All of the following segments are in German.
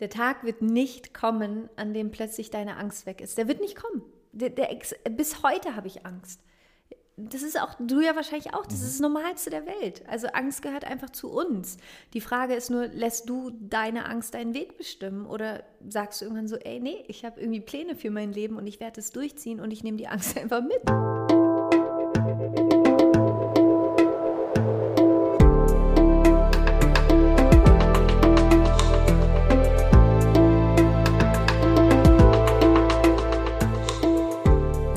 Der Tag wird nicht kommen, an dem plötzlich deine Angst weg ist. Der wird nicht kommen. Der, der bis heute habe ich Angst. Das ist auch, du ja wahrscheinlich auch, das ist das Normalste der Welt. Also Angst gehört einfach zu uns. Die Frage ist nur, lässt du deine Angst deinen Weg bestimmen oder sagst du irgendwann so, ey, nee, ich habe irgendwie Pläne für mein Leben und ich werde es durchziehen und ich nehme die Angst einfach mit.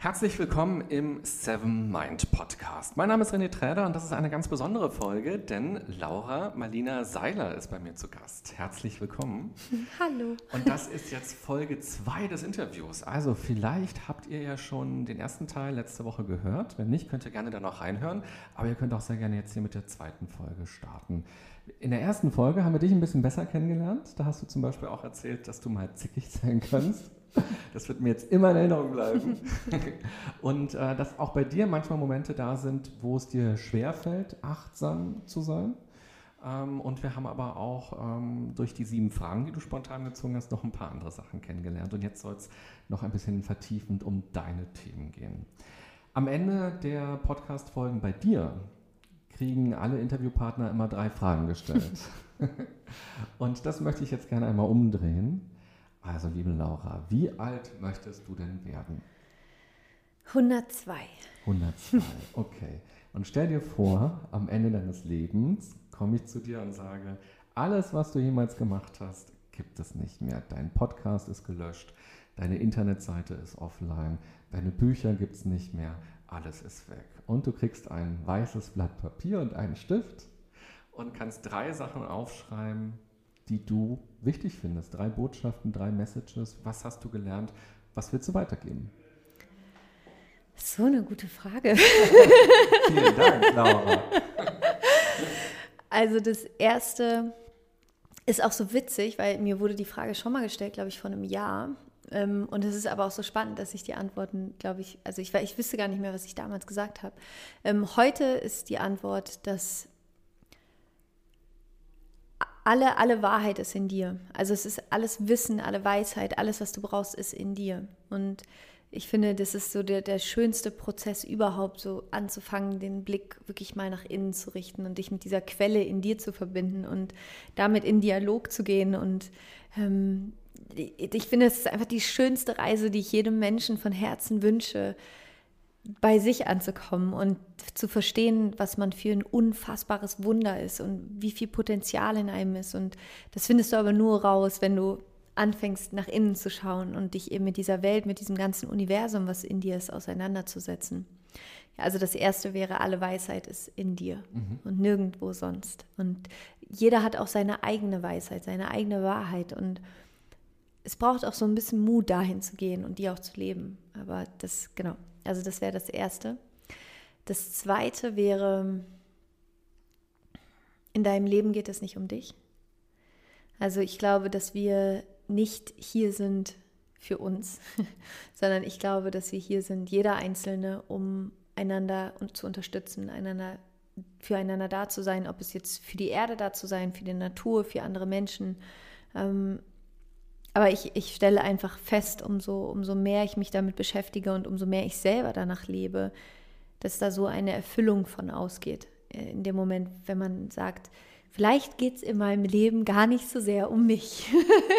Herzlich willkommen im Seven Mind Podcast. Mein Name ist René Träder und das ist eine ganz besondere Folge, denn Laura Marlina Seiler ist bei mir zu Gast. Herzlich willkommen. Hallo. Und das ist jetzt Folge 2 des Interviews. Also vielleicht habt ihr ja schon den ersten Teil letzte Woche gehört. Wenn nicht, könnt ihr gerne da noch reinhören. Aber ihr könnt auch sehr gerne jetzt hier mit der zweiten Folge starten. In der ersten Folge haben wir dich ein bisschen besser kennengelernt. Da hast du zum Beispiel auch erzählt, dass du mal zickig sein kannst. Das wird mir jetzt immer in Erinnerung bleiben. Und äh, dass auch bei dir manchmal Momente da sind, wo es dir schwerfällt, achtsam zu sein. Ähm, und wir haben aber auch ähm, durch die sieben Fragen, die du spontan gezogen hast, noch ein paar andere Sachen kennengelernt. Und jetzt soll es noch ein bisschen vertiefend um deine Themen gehen. Am Ende der Podcast-Folgen bei dir kriegen alle Interviewpartner immer drei Fragen gestellt. und das möchte ich jetzt gerne einmal umdrehen. Also, liebe Laura, wie alt möchtest du denn werden? 102. 102, okay. Und stell dir vor, am Ende deines Lebens komme ich zu dir und sage, alles, was du jemals gemacht hast, gibt es nicht mehr. Dein Podcast ist gelöscht, deine Internetseite ist offline, deine Bücher gibt es nicht mehr, alles ist weg. Und du kriegst ein weißes Blatt Papier und einen Stift und kannst drei Sachen aufschreiben, die du wichtig findest? Drei Botschaften, drei Messages. Was hast du gelernt? Was willst du weitergeben? So eine gute Frage. Vielen Dank, Laura. Also das erste ist auch so witzig, weil mir wurde die Frage schon mal gestellt, glaube ich, vor einem Jahr. Ähm, und es ist aber auch so spannend, dass ich die Antworten, glaube ich, also ich, ich wüsste gar nicht mehr, was ich damals gesagt habe. Ähm, heute ist die Antwort, dass alle, alle Wahrheit ist in dir. Also es ist alles Wissen, alle Weisheit, alles, was du brauchst, ist in dir. Und ich finde, das ist so der, der schönste Prozess überhaupt, so anzufangen, den Blick wirklich mal nach innen zu richten und dich mit dieser Quelle in dir zu verbinden und damit in Dialog zu gehen. Und ähm, ich finde, es ist einfach die schönste Reise, die ich jedem Menschen von Herzen wünsche, bei sich anzukommen und zu verstehen, was man für ein unfassbares Wunder ist und wie viel Potenzial in einem ist. Und das findest du aber nur raus, wenn du anfängst, nach innen zu schauen und dich eben mit dieser Welt, mit diesem ganzen Universum, was in dir ist, auseinanderzusetzen. also das erste wäre, alle Weisheit ist in dir mhm. und nirgendwo sonst. Und jeder hat auch seine eigene Weisheit, seine eigene Wahrheit. Und es braucht auch so ein bisschen Mut, dahin zu gehen und die auch zu leben. Aber das, genau, also das wäre das Erste. Das Zweite wäre, in deinem Leben geht es nicht um dich. Also ich glaube, dass wir nicht hier sind für uns, sondern ich glaube, dass wir hier sind, jeder Einzelne, um einander zu unterstützen, einander füreinander da zu sein, ob es jetzt für die Erde da zu sein, für die Natur, für andere Menschen. Ähm, aber ich, ich stelle einfach fest, umso, umso mehr ich mich damit beschäftige und umso mehr ich selber danach lebe, dass da so eine Erfüllung von ausgeht. Äh, in dem Moment, wenn man sagt, vielleicht geht es in meinem Leben gar nicht so sehr um mich,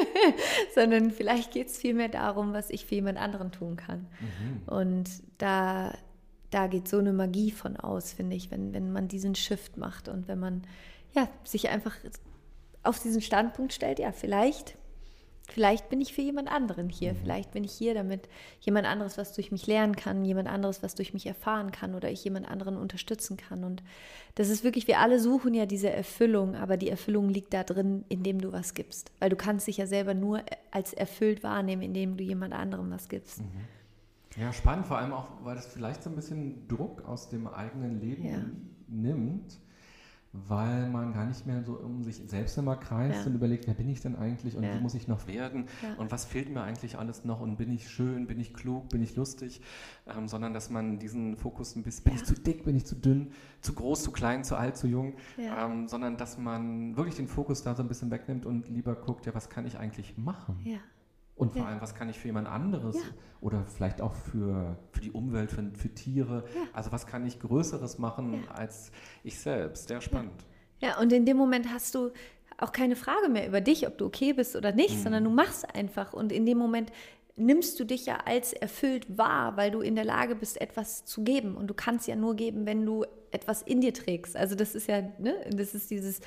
sondern vielleicht geht es vielmehr darum, was ich für jemand anderen tun kann. Mhm. Und da, da geht so eine Magie von aus, finde ich, wenn, wenn man diesen Shift macht und wenn man ja, sich einfach auf diesen Standpunkt stellt, ja, vielleicht Vielleicht bin ich für jemand anderen hier. Mhm. Vielleicht bin ich hier, damit jemand anderes was durch mich lernen kann, jemand anderes was durch mich erfahren kann oder ich jemand anderen unterstützen kann. Und das ist wirklich, wir alle suchen ja diese Erfüllung, aber die Erfüllung liegt da drin, indem du was gibst. Weil du kannst dich ja selber nur als erfüllt wahrnehmen, indem du jemand anderem was gibst. Mhm. Ja, spannend, vor allem auch, weil das vielleicht so ein bisschen Druck aus dem eigenen Leben ja. nimmt weil man gar nicht mehr so um sich selbst immer kreist Ja. und überlegt, wer bin ich denn eigentlich und Ja. wie muss ich noch werden Ja. und was fehlt mir eigentlich alles noch und bin ich schön, bin ich klug, bin ich lustig, ähm, sondern dass man diesen Fokus ein bisschen, bin ich zu dick, bin ich zu dünn, zu groß, zu klein, zu alt, zu jung, ähm, sondern dass man wirklich den Fokus da so ein bisschen wegnimmt und lieber guckt, ja, was kann ich eigentlich machen? Und vor Ja. allem, was kann ich für jemand anderes Ja. oder vielleicht auch für, für die Umwelt, für, für Tiere, Ja. also was kann ich Größeres machen als ich selbst? Sehr spannend. Ja, und in dem Moment hast du auch keine Frage mehr über dich, ob du okay bist oder nicht, Mhm. sondern du machst einfach. Und in dem Moment nimmst du dich ja als erfüllt wahr, weil du in der Lage bist, etwas zu geben. Und du kannst ja nur geben, wenn du etwas in dir trägst. Also das ist ja, ne, das ist dieses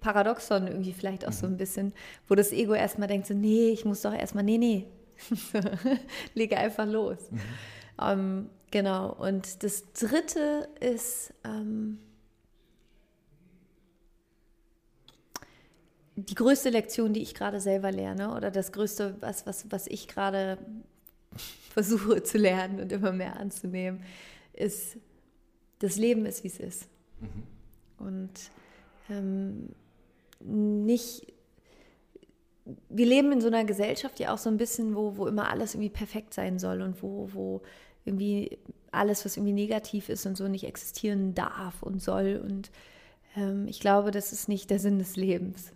Paradoxon irgendwie vielleicht auch so Mhm. ein bisschen, wo das Ego erstmal denkt, so, nee, ich muss doch erstmal, nee, nee, lege einfach los. Mhm. Ähm, genau. Und das dritte ist, ähm, die größte Lektion, die ich gerade selber lerne oder das größte, was, was, was ich gerade versuche zu lernen und immer mehr anzunehmen, ist, das Leben ist, wie es ist. Mhm. Und ähm, nicht, wir leben in so einer Gesellschaft ja auch so ein bisschen, wo, wo immer alles irgendwie perfekt sein soll und wo, wo irgendwie alles, was irgendwie negativ ist und so nicht existieren darf und soll. Und ähm, ich glaube, das ist nicht der Sinn des Lebens.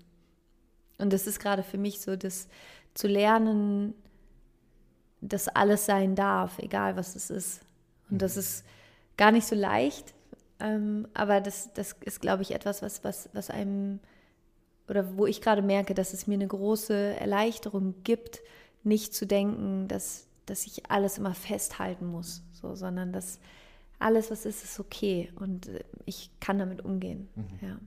Und das ist gerade für mich so, das zu lernen, dass alles sein darf, egal was es ist. Und das ist gar nicht so leicht, ähm, aber das, das ist, glaube ich, etwas, was, was, was einem, oder wo ich gerade merke, dass es mir eine große Erleichterung gibt, nicht zu denken, dass, dass ich alles immer festhalten muss, so, sondern dass alles, was ist, ist okay und äh, ich kann damit umgehen. Ja.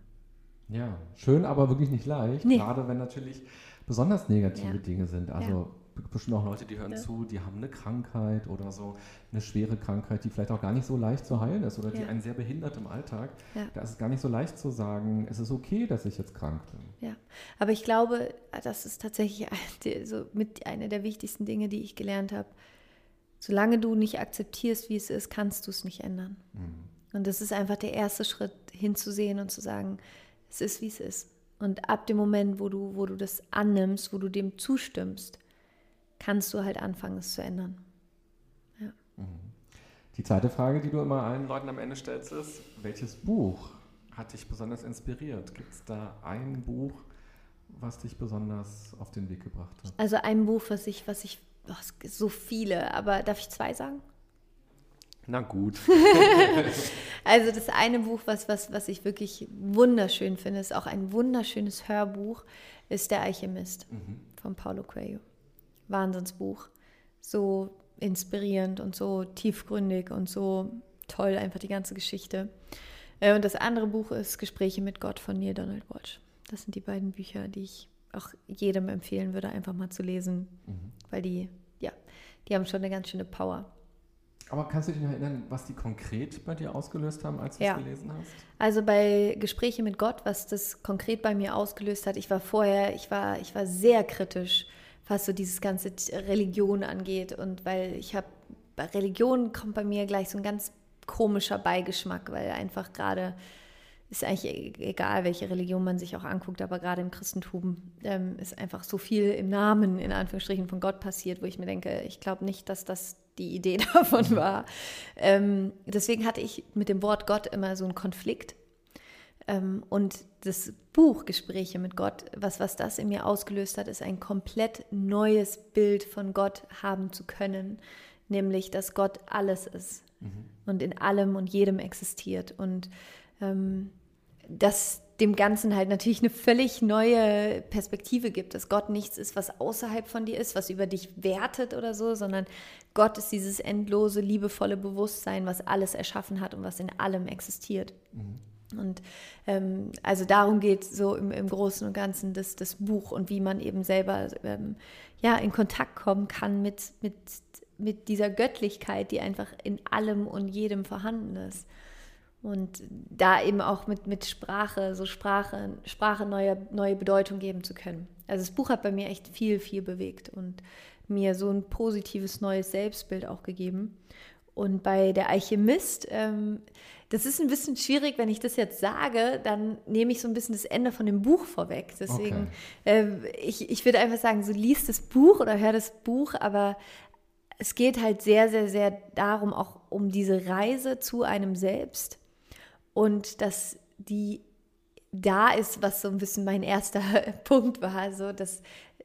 Ja, schön, aber wirklich nicht leicht, Nee. gerade wenn natürlich besonders negative Ja. Dinge sind. Also b- bestimmt auch Leute, die hören Ja. zu, die haben eine Krankheit oder so, eine schwere Krankheit, die vielleicht auch gar nicht so leicht zu heilen ist oder die Ja. einen sehr behindert im Alltag. Ja. Da ist es gar nicht so leicht zu sagen, es ist okay, dass ich jetzt krank bin. Ja, aber ich glaube, das ist tatsächlich so mit einer der wichtigsten Dinge, die ich gelernt habe. Solange du nicht akzeptierst, wie es ist, kannst du es nicht ändern. Und das ist einfach der erste Schritt, hinzusehen und zu sagen, es ist, wie es ist. Und ab dem Moment, wo du, wo du das annimmst, wo du dem zustimmst, kannst du halt anfangen, es zu ändern. Die zweite Frage, die du immer allen Leuten am Ende stellst, ist, welches Buch hat dich besonders inspiriert? Gibt es da ein Buch, was dich besonders auf den Weg gebracht hat? Also ein Buch, was ich, was ich, oh, so viele, aber darf ich zwei sagen? Na gut. Also das eine Buch, was, was, was ich wirklich wunderschön finde, ist auch ein wunderschönes Hörbuch, ist Der Alchemist von Paulo Coelho. Wahnsinnsbuch. So inspirierend und so tiefgründig und so toll, einfach die ganze Geschichte. Äh, Und das andere Buch ist Gespräche mit Gott von Neil Donald Walsh. Das sind die beiden Bücher, die ich auch jedem empfehlen würde, einfach mal zu lesen, weil die, ja, die haben schon eine ganz schöne Power. Aber kannst du dich noch erinnern, was die konkret bei dir ausgelöst haben, als du Ja. es gelesen hast? Also bei Gespräche mit Gott, was das konkret bei mir ausgelöst hat, ich war vorher, ich war, ich war sehr kritisch, was so dieses ganze Religion angeht. Und weil ich habe, bei Religion kommt bei mir gleich so ein ganz komischer Beigeschmack, weil einfach gerade ist eigentlich e- egal, welche Religion man sich auch anguckt, aber gerade im Christentum ähm, ist einfach so viel im Namen, in Anführungsstrichen, von Gott passiert, wo ich mir denke, ich glaube nicht, dass das die Idee davon war. Ähm, deswegen hatte ich mit dem Wort Gott immer so einen Konflikt. Ähm, und das Buch Gespräche mit Gott, was, was das in mir ausgelöst hat, ist ein komplett neues Bild von Gott haben zu können, nämlich, dass Gott alles ist und in allem und jedem existiert. Und ähm, dass dem Ganzen halt natürlich eine völlig neue Perspektive gibt, dass Gott nichts ist, was außerhalb von dir ist, was über dich wertet oder so, sondern Gott ist dieses endlose, liebevolle Bewusstsein, was alles erschaffen hat und was in allem existiert. Und ähm, also darum geht so im, im Großen und Ganzen das, das Buch und wie man eben selber ähm, ja, in Kontakt kommen kann mit, mit, mit dieser Göttlichkeit, die einfach in allem und jedem vorhanden ist. Und da eben auch mit, mit Sprache, so Sprache, Sprache neue, neue Bedeutung geben zu können. Also das Buch hat bei mir echt viel, viel bewegt und mir so ein positives neues Selbstbild auch gegeben. Und bei der Alchemist, ähm, das ist ein bisschen schwierig, wenn ich das jetzt sage, dann nehme ich so ein bisschen das Ende von dem Buch vorweg. Deswegen, okay. äh, ich, ich würde einfach sagen, so liest das Buch oder hör das Buch, aber es geht halt sehr, sehr, sehr darum, auch um diese Reise zu einem selbst und dass die da ist, was so ein bisschen mein erster Punkt war, also dass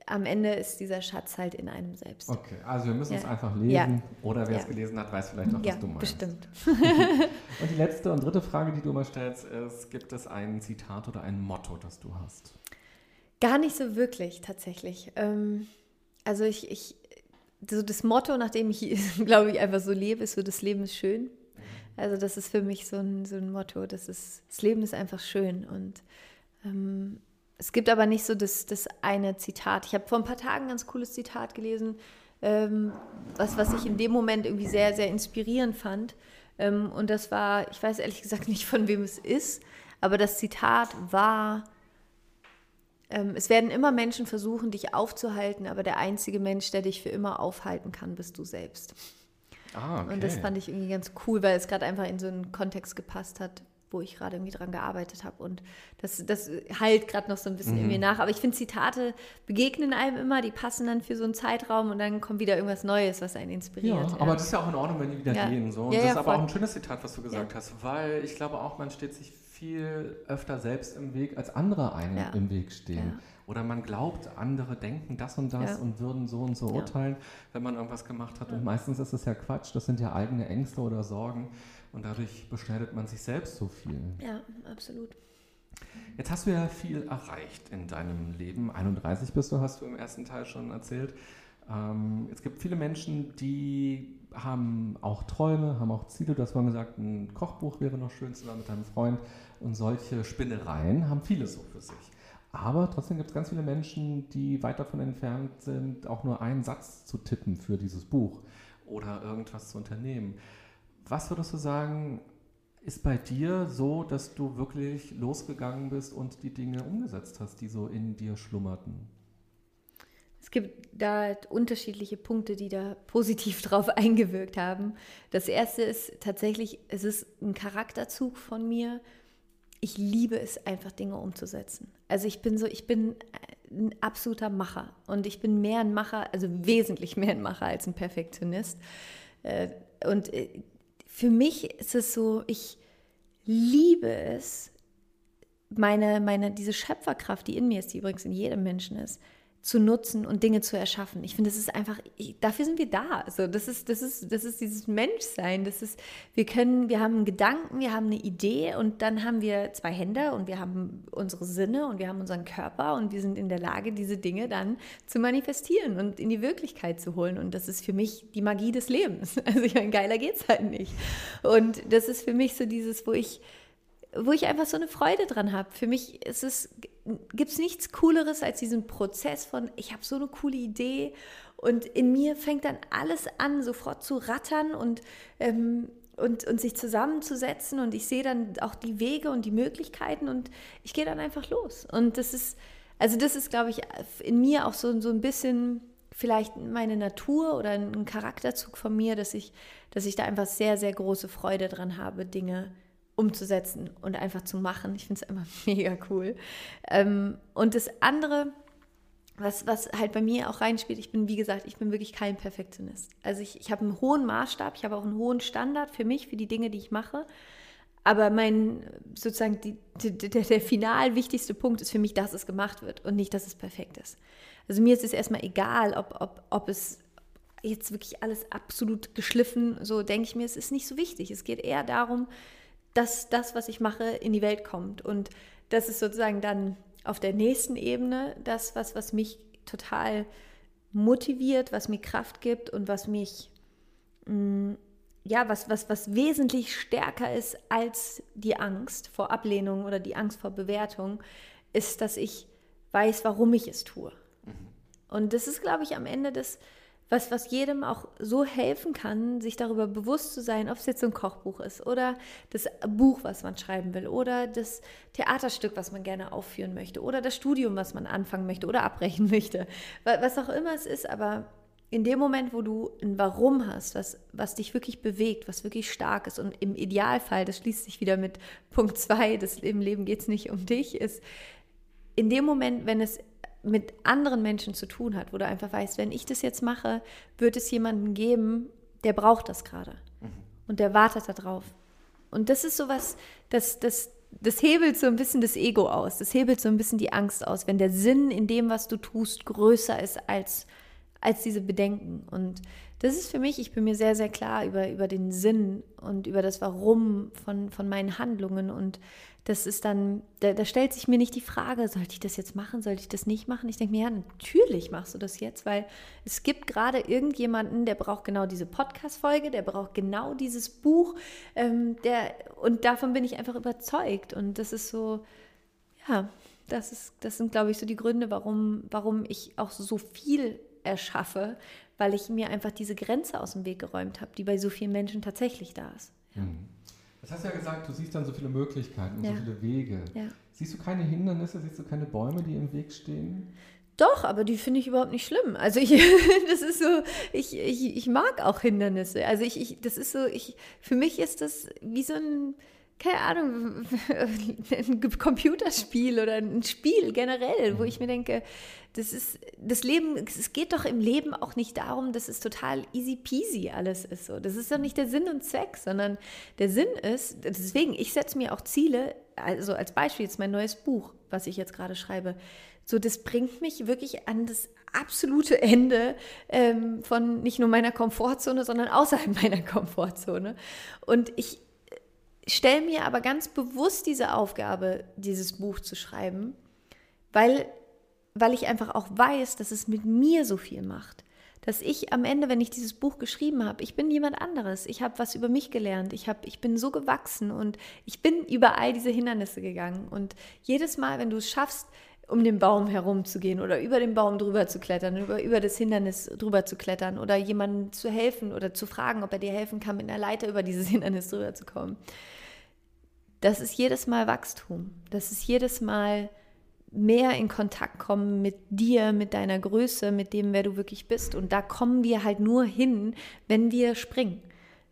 am Ende ist dieser Schatz halt in einem selbst. Okay, also wir müssen ja. es einfach lesen ja. oder wer ja. es gelesen hat, weiß vielleicht noch, was du meinst. bestimmt. und die letzte und dritte Frage, die du immer stellst, ist, gibt es ein Zitat oder ein Motto, das du hast? Gar nicht so wirklich, tatsächlich. Ähm, also ich, ich, so das Motto, nach dem ich, glaube ich, einfach so lebe, ist so, das Leben ist schön. Also das ist für mich so ein, so ein Motto, das, ist, das Leben ist einfach schön und ähm, es gibt aber nicht so das, das eine Zitat. Ich habe vor ein paar Tagen ein ganz cooles Zitat gelesen, ähm, was, was ich in dem Moment irgendwie sehr, sehr inspirierend fand. Ähm, und das war, ich weiß ehrlich gesagt nicht, von wem es ist, aber das Zitat war, ähm, es werden immer Menschen versuchen, dich aufzuhalten, aber der einzige Mensch, der dich für immer aufhalten kann, bist du selbst. Ah, okay. Und das fand ich irgendwie ganz cool, weil es gerade einfach in so einen Kontext gepasst hat, wo ich gerade irgendwie dran gearbeitet habe. Und das, das heilt gerade noch so ein bisschen mhm. in mir nach. Aber ich finde, Zitate begegnen einem immer, die passen dann für so einen Zeitraum und dann kommt wieder irgendwas Neues, was einen inspiriert. Ja, aber das ist ja auch in Ordnung, wenn die wieder ja. gehen. So. Und ja, das ist aber auch ein schönes Zitat, was du gesagt hast, weil ich glaube auch, man steht sich viel öfter selbst im Weg, als andere einem im Weg stehen. Oder man glaubt, andere denken das und das und würden so und so urteilen, wenn man irgendwas gemacht hat. Und meistens ist es ja Quatsch, das sind ja eigene Ängste oder Sorgen. Und dadurch beschneidet man sich selbst so viel. Ja, absolut. Jetzt hast du ja viel erreicht in deinem Leben. 31 bist du, hast du im ersten Teil schon erzählt. Ähm, es gibt viele Menschen, die haben auch Träume, haben auch Ziele. Du hast vorhin gesagt, ein Kochbuch wäre noch schön zusammen mit deinem Freund. Und solche Spinnereien haben viele so für sich. Aber trotzdem gibt es ganz viele Menschen, die weit davon entfernt sind, auch nur einen Satz zu tippen für dieses Buch oder irgendwas zu unternehmen. Was würdest du sagen, ist bei dir so, dass du wirklich losgegangen bist und die Dinge umgesetzt hast, die so in dir schlummerten? Es gibt da unterschiedliche Punkte, die da positiv drauf eingewirkt haben. Das erste ist tatsächlich, es ist ein Charakterzug von mir. Ich liebe es einfach, Dinge umzusetzen. Also ich bin so, ich bin ein absoluter Macher und ich bin mehr ein Macher, also wesentlich mehr ein Macher als ein Perfektionist. Äh, und äh, für mich ist es so, ich liebe es, meine, meine, diese Schöpferkraft, die in mir ist, die übrigens in jedem Menschen ist, zu nutzen und Dinge zu erschaffen. Ich finde, das ist einfach, dafür sind wir da. Also das ist, das ist, das ist dieses Menschsein. Das ist, wir können, wir haben einen Gedanken, wir haben eine Idee und dann haben wir zwei Hände und wir haben unsere Sinne und wir haben unseren Körper und wir sind in der Lage, diese Dinge dann zu manifestieren und in die Wirklichkeit zu holen. Und das ist für mich die Magie des Lebens. Also ich meine, geiler geht's halt nicht. Und das ist für mich so dieses, wo ich wo ich einfach so eine Freude dran habe. Für mich ist es, gibt es nichts Cooleres als diesen Prozess von, ich habe so eine coole Idee und in mir fängt dann alles an, sofort zu rattern und, ähm, und, und sich zusammenzusetzen und ich sehe dann auch die Wege und die Möglichkeiten und ich gehe dann einfach los. Und das ist, also das ist, glaube ich, in mir auch so, so ein bisschen vielleicht meine Natur oder ein Charakterzug von mir, dass ich, dass ich da einfach sehr, sehr große Freude dran habe, Dinge zu umzusetzen und einfach zu machen. Ich finde es einfach mega cool. Ähm, und das andere, was, was halt bei mir auch reinspielt, ich bin, wie gesagt, ich bin wirklich kein Perfektionist. Also ich, ich habe einen hohen Maßstab, ich habe auch einen hohen Standard für mich, für die Dinge, die ich mache. Aber mein, sozusagen, die, die, der, der final wichtigste Punkt ist für mich, dass es gemacht wird und nicht, dass es perfekt ist. Also mir ist es erstmal egal, ob, ob, ob es jetzt wirklich alles absolut geschliffen, so denke ich mir, es ist nicht so wichtig. Es geht eher darum, dass das, was ich mache, in die Welt kommt. Und das ist sozusagen dann auf der nächsten Ebene das, was, was mich total motiviert, was mir Kraft gibt und was mich, mh, mm, ja, was, was, was wesentlich stärker ist als die Angst vor Ablehnung oder die Angst vor Bewertung, ist, dass ich weiß, warum ich es tue. Mhm. Und das ist, glaube ich, am Ende das, was, was jedem auch so helfen kann, sich darüber bewusst zu sein, ob es jetzt so ein Kochbuch ist oder das Buch, was man schreiben will oder das Theaterstück, was man gerne aufführen möchte oder das Studium, was man anfangen möchte oder abbrechen möchte. Was auch immer es ist, aber in dem Moment, wo du ein Warum hast, was, was dich wirklich bewegt, was wirklich stark ist und im Idealfall, das schließt sich wieder mit Punkt 2, im Leben geht es nicht um dich, ist in dem Moment, wenn es mit anderen Menschen zu tun hat, wo du einfach weißt, wenn ich das jetzt mache, wird es jemanden geben, der braucht das gerade mhm. und der wartet darauf. Und das ist sowas, das, das, das hebelt so ein bisschen das Ego aus, das hebelt so ein bisschen die Angst aus, wenn der Sinn in dem, was du tust, größer ist als als diese Bedenken. Und das ist für mich, ich bin mir sehr, sehr klar über, über den Sinn und über das Warum von, von meinen Handlungen. Und das ist dann, da, da stellt sich mir nicht die Frage, sollte ich das jetzt machen, sollte ich das nicht machen? Ich denke mir, ja, natürlich machst du das jetzt, weil es gibt gerade irgendjemanden, der braucht genau diese Podcast-Folge, der braucht genau dieses Buch. Ähm, der, und davon bin ich einfach überzeugt. Und das ist so, ja, das, ist, das sind, glaube ich, so die Gründe, warum, warum ich auch so viel erschaffe, weil ich mir einfach diese Grenze aus dem Weg geräumt habe, die bei so vielen Menschen tatsächlich da ist. Ja. Mhm. Das hast du ja gesagt, du siehst dann so viele Möglichkeiten und ja. so viele Wege. Ja. Siehst du keine Hindernisse, siehst du keine Bäume, die im Weg stehen? Doch, aber die finde ich überhaupt nicht schlimm. Also ich, das ist so, ich, ich, ich mag auch Hindernisse. Also ich, ich, das ist so, ich, für mich ist das wie so ein, keine Ahnung, ein Computerspiel oder ein Spiel generell, wo ich mir denke, das ist das Leben, es geht doch im Leben auch nicht darum, dass es total easy peasy alles ist. So. Das ist doch nicht der Sinn und Zweck, sondern der Sinn ist, deswegen, ich setze mir auch Ziele, also als Beispiel jetzt mein neues Buch, was ich jetzt gerade schreibe. So, das bringt mich wirklich an das absolute Ende ähm, von nicht nur meiner Komfortzone, sondern außerhalb meiner Komfortzone. Und ich stelle mir aber ganz bewusst diese Aufgabe, dieses Buch zu schreiben, weil weil ich einfach auch weiß, dass es mit mir so viel macht. Dass ich am Ende, wenn ich dieses Buch geschrieben habe, ich bin jemand anderes. Ich habe was über mich gelernt. Ich, hab, ich bin so gewachsen und ich bin über all diese Hindernisse gegangen. Und jedes Mal, wenn du es schaffst, um den Baum herumzugehen oder über den Baum drüber zu klettern, über, über das Hindernis drüber zu klettern oder jemandem zu helfen oder zu fragen, ob er dir helfen kann, mit einer Leiter über dieses Hindernis drüber zu kommen. Das ist jedes Mal Wachstum. Das ist jedes Mal mehr in Kontakt kommen mit dir, mit deiner Größe, mit dem, wer du wirklich bist. Und da kommen wir halt nur hin, wenn wir springen,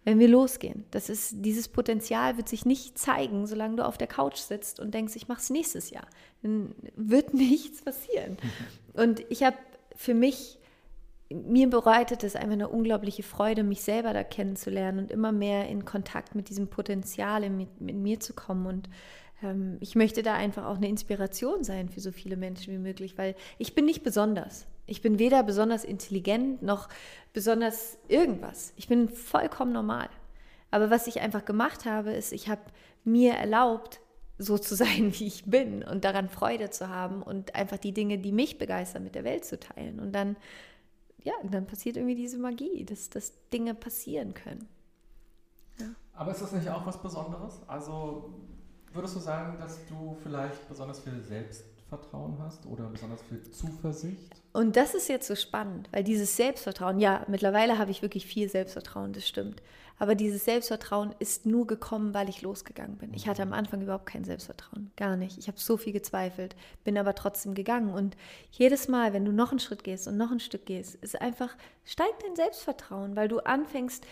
wenn wir losgehen. Das ist, dieses Potenzial wird sich nicht zeigen, solange du auf der Couch sitzt und denkst, ich mache es nächstes Jahr. Dann wird nichts passieren. Und ich habe für mich, mir bereitet es einfach eine unglaubliche Freude, mich selber da kennenzulernen und immer mehr in Kontakt mit diesem Potenzial mit, mit mir zu kommen und ähm, ich möchte da einfach auch eine Inspiration sein für so viele Menschen wie möglich, weil ich bin nicht besonders. Ich bin weder besonders intelligent noch besonders irgendwas. Ich bin vollkommen normal. Aber was ich einfach gemacht habe, ist, ich habe mir erlaubt, so zu sein, wie ich bin und daran Freude zu haben und einfach die Dinge, die mich begeistern, mit der Welt zu teilen. Und dann, ja, dann passiert irgendwie diese Magie, dass, dass Dinge passieren können. Ja. Aber ist das nicht auch was Besonderes? Also Würdest du sagen, dass du vielleicht besonders viel Selbstvertrauen hast oder besonders viel Zuversicht? Und das ist jetzt so spannend, weil dieses Selbstvertrauen, ja, mittlerweile habe ich wirklich viel Selbstvertrauen, das stimmt. Aber dieses Selbstvertrauen ist nur gekommen, weil ich losgegangen bin. Ich hatte am Anfang überhaupt kein Selbstvertrauen, gar nicht. Ich habe so viel gezweifelt, bin aber trotzdem gegangen. Und jedes Mal, wenn du noch einen Schritt gehst und noch ein Stück gehst, ist einfach, steigt dein Selbstvertrauen, weil du anfängst,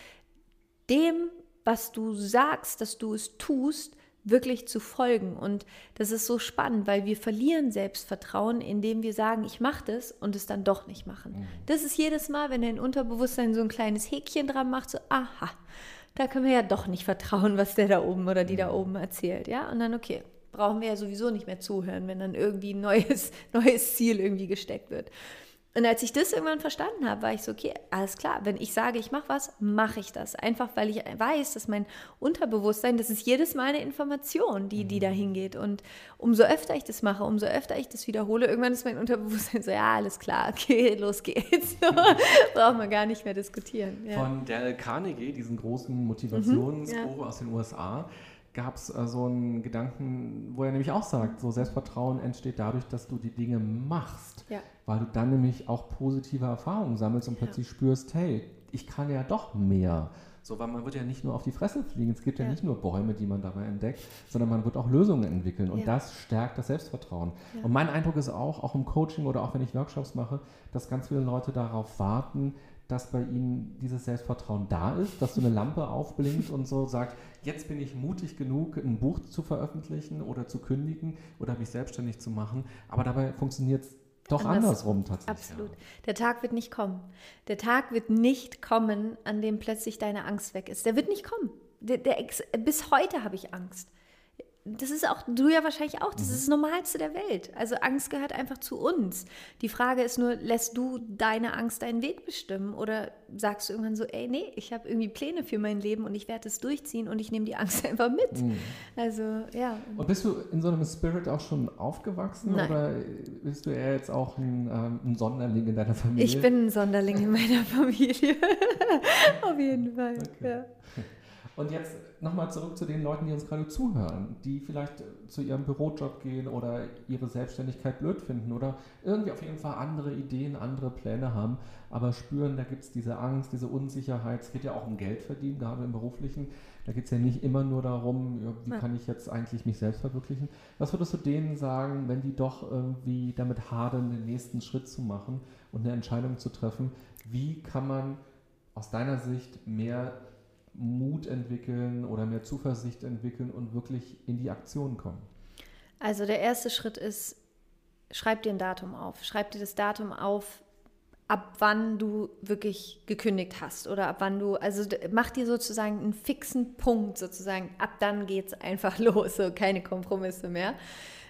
dem, was du sagst, dass du es tust, wirklich zu folgen. Und das ist so spannend, weil wir verlieren Selbstvertrauen, indem wir sagen, ich mache das und es dann doch nicht machen. Mhm. Das ist jedes Mal, wenn dein Unterbewusstsein so ein kleines Häkchen dran macht, so, aha, da können wir ja doch nicht vertrauen, was der da oben oder die da mhm. oben erzählt. Ja, und dann, okay, brauchen wir ja sowieso nicht mehr zuhören, wenn dann irgendwie ein neues, neues Ziel irgendwie gesteckt wird. Und als ich das irgendwann verstanden habe, war ich so, okay, alles klar, wenn ich sage, ich mache was, mache ich das. Einfach weil ich weiß, dass mein Unterbewusstsein, das ist jedes Mal eine Information, die, die da hingeht. Und umso öfter ich das mache, umso öfter ich das wiederhole, irgendwann ist mein Unterbewusstsein so, ja, alles klar, okay, los geht's. Braucht man gar nicht mehr diskutieren. Ja. Von Dale Carnegie, diesen großen Motivationsguru mhm, ja. aus den USA, gab es äh, so einen Gedanken, wo er nämlich auch sagt, so Selbstvertrauen entsteht dadurch, dass du die Dinge machst. Ja weil du dann nämlich auch positive Erfahrungen sammelst und plötzlich ja. spürst, hey, ich kann ja doch mehr. So, weil man wird ja nicht nur auf die Fresse fliegen, es gibt ja, ja nicht nur Bäume, die man dabei entdeckt, sondern man wird auch Lösungen entwickeln und das stärkt das Selbstvertrauen. Und mein Eindruck ist auch, auch im Coaching oder auch wenn ich Workshops mache, dass ganz viele Leute darauf warten, dass bei Ihnen dieses Selbstvertrauen da ist, dass so eine Lampe aufblinkt und so sagt, jetzt bin ich mutig genug, ein Buch zu veröffentlichen oder zu kündigen oder mich selbstständig zu machen. Aber dabei funktioniert es doch Anders, andersrum tatsächlich. Absolut. Ja. Der Tag wird nicht kommen. Der Tag wird nicht kommen, an dem plötzlich deine Angst weg ist. Der wird nicht kommen. Der, der, bis heute habe ich Angst das ist auch, du ja wahrscheinlich auch, das ist das Normalste der Welt. Also Angst gehört einfach zu uns. Die Frage ist nur, lässt du deine Angst deinen Weg bestimmen oder sagst du irgendwann so, ey, nee, ich habe irgendwie Pläne für mein Leben und ich werde es durchziehen und ich nehme die Angst einfach mit. Mhm. Also, ja. Und bist du in so einem Spirit auch schon aufgewachsen Nein. oder bist du eher jetzt auch ein, ähm, ein Sonderling in deiner Familie? Ich bin ein Sonderling in meiner Familie. Auf jeden Fall, okay. ja. Und jetzt nochmal zurück zu den Leuten, die uns gerade zuhören, die vielleicht zu ihrem Bürojob gehen oder ihre Selbstständigkeit blöd finden oder irgendwie auf jeden Fall andere Ideen, andere Pläne haben, aber spüren, da gibt es diese Angst, diese Unsicherheit. Es geht ja auch um Geld verdienen, gerade im Beruflichen. Da geht es ja nicht immer nur darum, wie kann ich jetzt eigentlich mich selbst verwirklichen. Was würdest du denen sagen, wenn die doch irgendwie damit hadern, den nächsten Schritt zu machen und eine Entscheidung zu treffen? Wie kann man aus deiner Sicht mehr Mut entwickeln oder mehr Zuversicht entwickeln und wirklich in die Aktion kommen? Also der erste Schritt ist, schreib dir ein Datum auf. Schreib dir das Datum auf, ab wann du wirklich gekündigt hast oder ab wann du, also mach dir sozusagen einen fixen Punkt sozusagen, ab dann geht es einfach los, so keine Kompromisse mehr.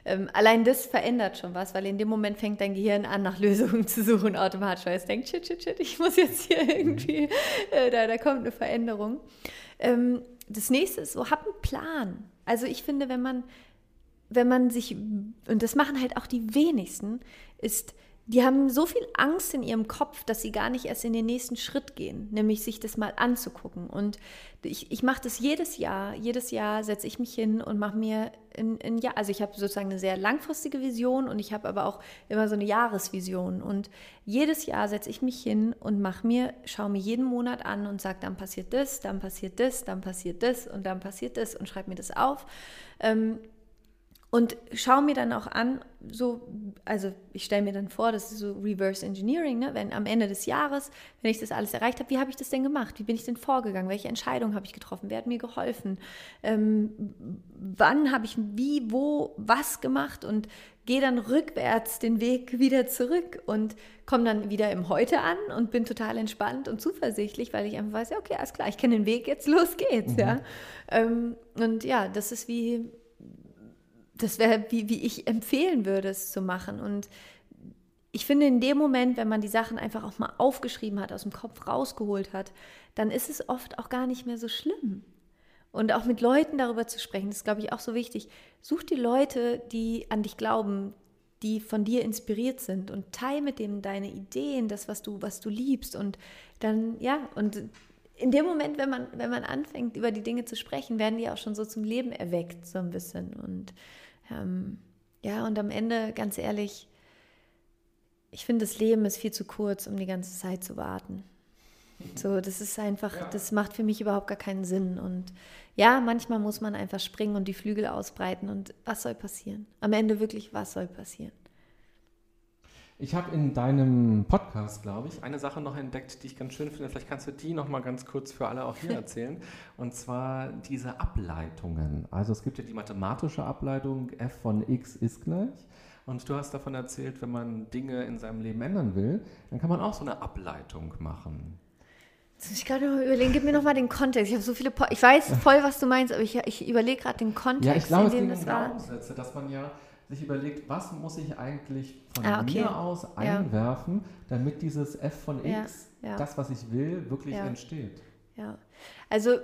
Ähm, allein das verändert schon was, weil in dem Moment fängt dein Gehirn an, nach Lösungen zu suchen automatisch, weil es denkt, shit, shit, shit, ich muss jetzt hier irgendwie, äh, da, da kommt eine Veränderung. Ähm, das nächste ist so, hab einen Plan. Also ich finde, wenn man, wenn man sich, und das machen halt auch die wenigsten, ist die haben so viel Angst in ihrem Kopf, dass sie gar nicht erst in den nächsten Schritt gehen, nämlich sich das mal anzugucken. Und ich, ich mache das jedes Jahr. Jedes Jahr setze ich mich hin und mache mir ein, ein Jahr, also ich habe sozusagen eine sehr langfristige Vision und ich habe aber auch immer so eine Jahresvision. Und jedes Jahr setze ich mich hin und mache mir, schaue mir jeden Monat an und sage, dann passiert das, dann passiert das, dann passiert das und dann passiert das und schreibe mir das auf. Ähm, und schaue mir dann auch an, so, also ich stelle mir dann vor, das ist so Reverse Engineering, ne? wenn am Ende des Jahres, wenn ich das alles erreicht habe, wie habe ich das denn gemacht? Wie bin ich denn vorgegangen? Welche Entscheidungen habe ich getroffen? Wer hat mir geholfen? Ähm, wann habe ich wie, wo, was gemacht? Und gehe dann rückwärts den Weg wieder zurück und komme dann wieder im Heute an und bin total entspannt und zuversichtlich, weil ich einfach weiß, ja, okay, alles klar, ich kenne den Weg, jetzt los geht's, mhm. ja. Ähm, und ja, das ist wie das wäre, wie, wie ich empfehlen würde, es zu machen. Und ich finde, in dem Moment, wenn man die Sachen einfach auch mal aufgeschrieben hat, aus dem Kopf rausgeholt hat, dann ist es oft auch gar nicht mehr so schlimm. Und auch mit Leuten darüber zu sprechen, ist, glaube ich, auch so wichtig. Such die Leute, die an dich glauben, die von dir inspiriert sind und teil mit dem deine Ideen, das, was du, was du liebst. Und dann, ja, und in dem Moment, wenn man, wenn man anfängt, über die Dinge zu sprechen, werden die auch schon so zum Leben erweckt, so ein bisschen. Und ähm, ja, und am Ende, ganz ehrlich, ich finde, das Leben ist viel zu kurz, um die ganze Zeit zu warten. So, das ist einfach, ja. das macht für mich überhaupt gar keinen Sinn. Und ja, manchmal muss man einfach springen und die Flügel ausbreiten. Und was soll passieren? Am Ende wirklich, was soll passieren? Ich habe in deinem Podcast, glaube ich, eine Sache noch entdeckt, die ich ganz schön finde. Vielleicht kannst du die noch mal ganz kurz für alle auch hier erzählen. Und zwar diese Ableitungen. Also es gibt ja die mathematische Ableitung f von x ist gleich. Und du hast davon erzählt, wenn man Dinge in seinem Leben ändern will, dann kann man auch so eine Ableitung machen. Ich gerade noch überlegen, gib mir noch mal den Kontext. Ich habe so viele, po ich weiß voll, was du meinst, aber ich, ich überlege gerade den Kontext. Ja, ich glaube, es ging um Glaubenssätze, dass man ja sich überlegt, was muss ich eigentlich von ah, okay. mir aus einwerfen, ja. damit dieses f von x, ja, ja. das, was ich will, wirklich entsteht. Ja, also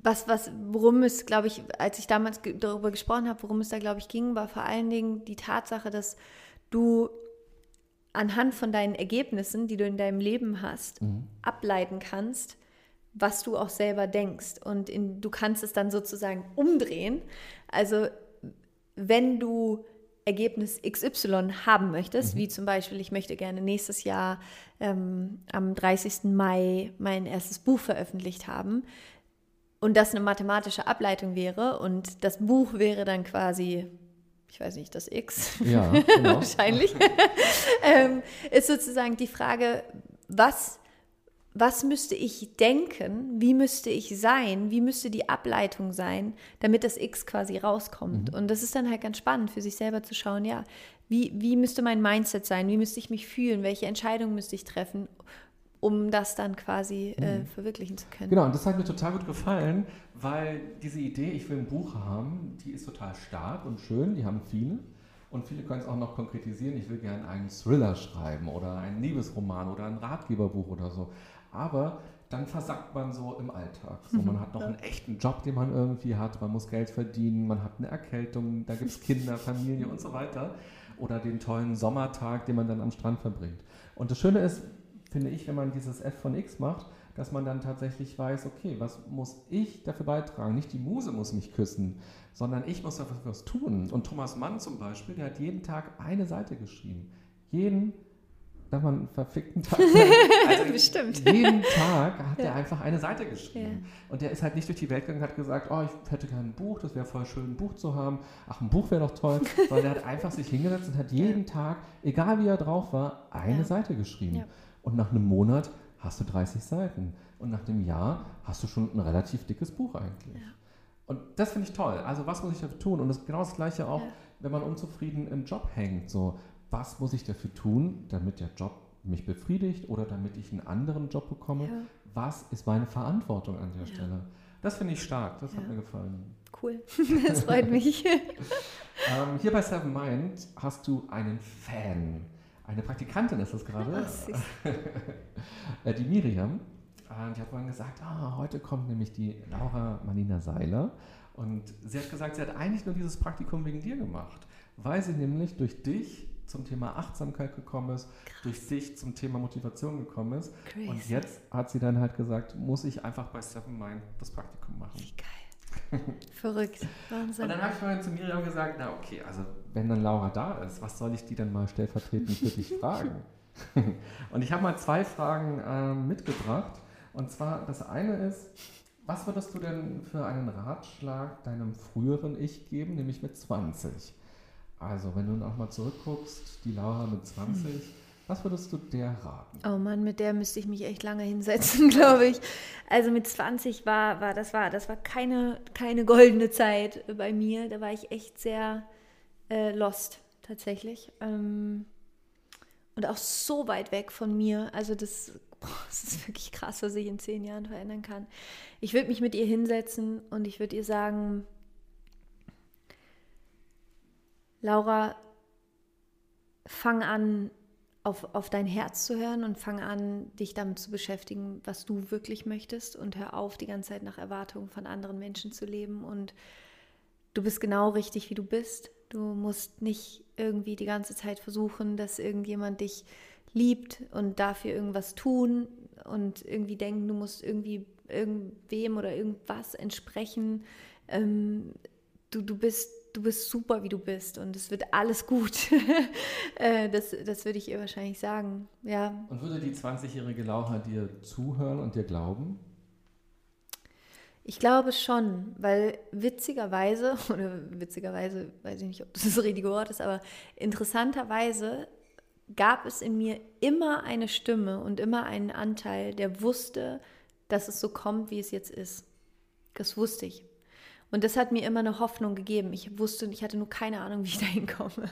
was, was, worum es, glaube ich, als ich damals darüber gesprochen habe, worum es da, glaube ich, ging, war vor allen Dingen die Tatsache, dass du anhand von deinen Ergebnissen, die du in deinem Leben hast, mhm. ableiten kannst, was du auch selber denkst. Und in, du kannst es dann sozusagen umdrehen. Also wenn du Ergebnis XY haben möchtest, mhm. wie zum Beispiel, ich möchte gerne nächstes Jahr ähm, am 30. Mai mein erstes Buch veröffentlicht haben und das eine mathematische Ableitung wäre und das Buch wäre dann quasi, ich weiß nicht, das X, ja, genau. wahrscheinlich, ähm, ist sozusagen die Frage, was, was müsste ich denken, wie müsste ich sein, wie müsste die Ableitung sein, damit das X quasi rauskommt. Mhm. Und das ist dann halt ganz spannend für sich selber zu schauen, ja, wie, wie müsste mein Mindset sein, wie müsste ich mich fühlen, welche Entscheidungen müsste ich treffen, um das dann quasi äh, mhm. verwirklichen zu können. Genau, und das hat mir total gut gefallen, weil diese Idee, ich will ein Buch haben, die ist total stark und schön, die haben viele. Und viele können es auch noch konkretisieren, ich will gerne einen Thriller schreiben oder einen Liebesroman oder ein Ratgeberbuch oder so. Aber dann versackt man so im Alltag. So, man hat noch einen echten Job, den man irgendwie hat, man muss Geld verdienen, man hat eine Erkältung, da gibt es Kinder, Familie und so weiter. Oder den tollen Sommertag, den man dann am Strand verbringt. Und das Schöne ist, finde ich, wenn man dieses F von X macht, dass man dann tatsächlich weiß, okay, was muss ich dafür beitragen? Nicht die Muse muss mich küssen, sondern ich muss dafür was tun. Und Thomas Mann zum Beispiel, der hat jeden Tag eine Seite geschrieben. Jeden darf man einen verfickten Tag also Bestimmt. Jeden Tag hat ja. er einfach eine Seite geschrieben. Ja. Und der ist halt nicht durch die Welt gegangen und hat gesagt, oh, ich hätte gerne ein Buch, das wäre voll schön, ein Buch zu haben. Ach, ein Buch wäre doch toll. Weil er hat einfach sich hingesetzt und hat jeden Tag, egal wie er drauf war, eine ja. Seite geschrieben. Und nach einem Monat hast du 30 Seiten. Und nach dem Jahr hast du schon ein relativ dickes Buch eigentlich. Und das finde ich toll. Also was muss ich dafür tun? Und das ist genau das Gleiche auch, wenn man unzufrieden im Job hängt. So, was muss ich dafür tun, damit der Job mich befriedigt oder damit ich einen anderen Job bekomme? Ja. Was ist meine Verantwortung an der Stelle? Das finde ich stark. Das hat mir gefallen. Cool. Das freut mich. ähm, hier bei Seven Mind hast du einen Fan eine Praktikantin ist das gerade, äh, die Miriam. Äh, die hat vorhin gesagt, ah, heute kommt nämlich die Laura Manina Seiler. Und sie hat gesagt, sie hat eigentlich nur dieses Praktikum wegen dir gemacht, weil sie nämlich durch dich zum Thema Achtsamkeit gekommen ist, Krass. durch dich zum Thema Motivation gekommen ist. Crazy. Und jetzt hat sie dann halt gesagt, muss ich einfach bei Seven Mind das Praktikum machen. Wie geil. Verrückt, Wahnsinn. Und dann habe ich vorhin zu Miriam gesagt, na okay, also wenn dann Laura da ist, was soll ich die dann mal stellvertretend für dich fragen? Und ich habe mal zwei Fragen äh, mitgebracht. Und zwar, das eine ist, was würdest du denn für einen Ratschlag deinem früheren Ich geben, nämlich mit 20? Also, wenn du noch mal zurückguckst, die Laura mit 20, hm. Was würdest du der raten? Oh Mann, mit der müsste ich mich echt lange hinsetzen, glaube ich. Also mit 20 war, war das war, das war keine, keine goldene Zeit bei mir. Da war ich echt sehr äh, lost tatsächlich. Ähm, und auch so weit weg von mir. Also das, boah, das ist wirklich krass, was ich in zehn Jahren verändern kann. Ich würde mich mit ihr hinsetzen und ich würde ihr sagen, Laura, fang an, auf, auf dein Herz zu hören und fang an, dich damit zu beschäftigen, was du wirklich möchtest und hör auf, die ganze Zeit nach Erwartungen von anderen Menschen zu leben und du bist genau richtig, wie du bist. Du musst nicht irgendwie die ganze Zeit versuchen, dass irgendjemand dich liebt und dafür irgendwas tun und irgendwie denken, du musst irgendwie irgendwem oder irgendwas entsprechen. Ähm, du, du bist du bist super, wie du bist und es wird alles gut. Äh, das, das würde ich ihr wahrscheinlich sagen, ja. Und würde die 20-jährige Laura dir zuhören und dir glauben? Ich glaube schon, weil witzigerweise, oder witzigerweise, weiß ich nicht, ob das das richtige Wort ist, aber interessanterweise gab es in mir immer eine Stimme und immer einen Anteil, der wusste, dass es so kommt, wie es jetzt ist. Das wusste ich. Und das hat mir immer eine Hoffnung gegeben. Ich wusste, ich hatte nur keine Ahnung, wie ich dahin komme.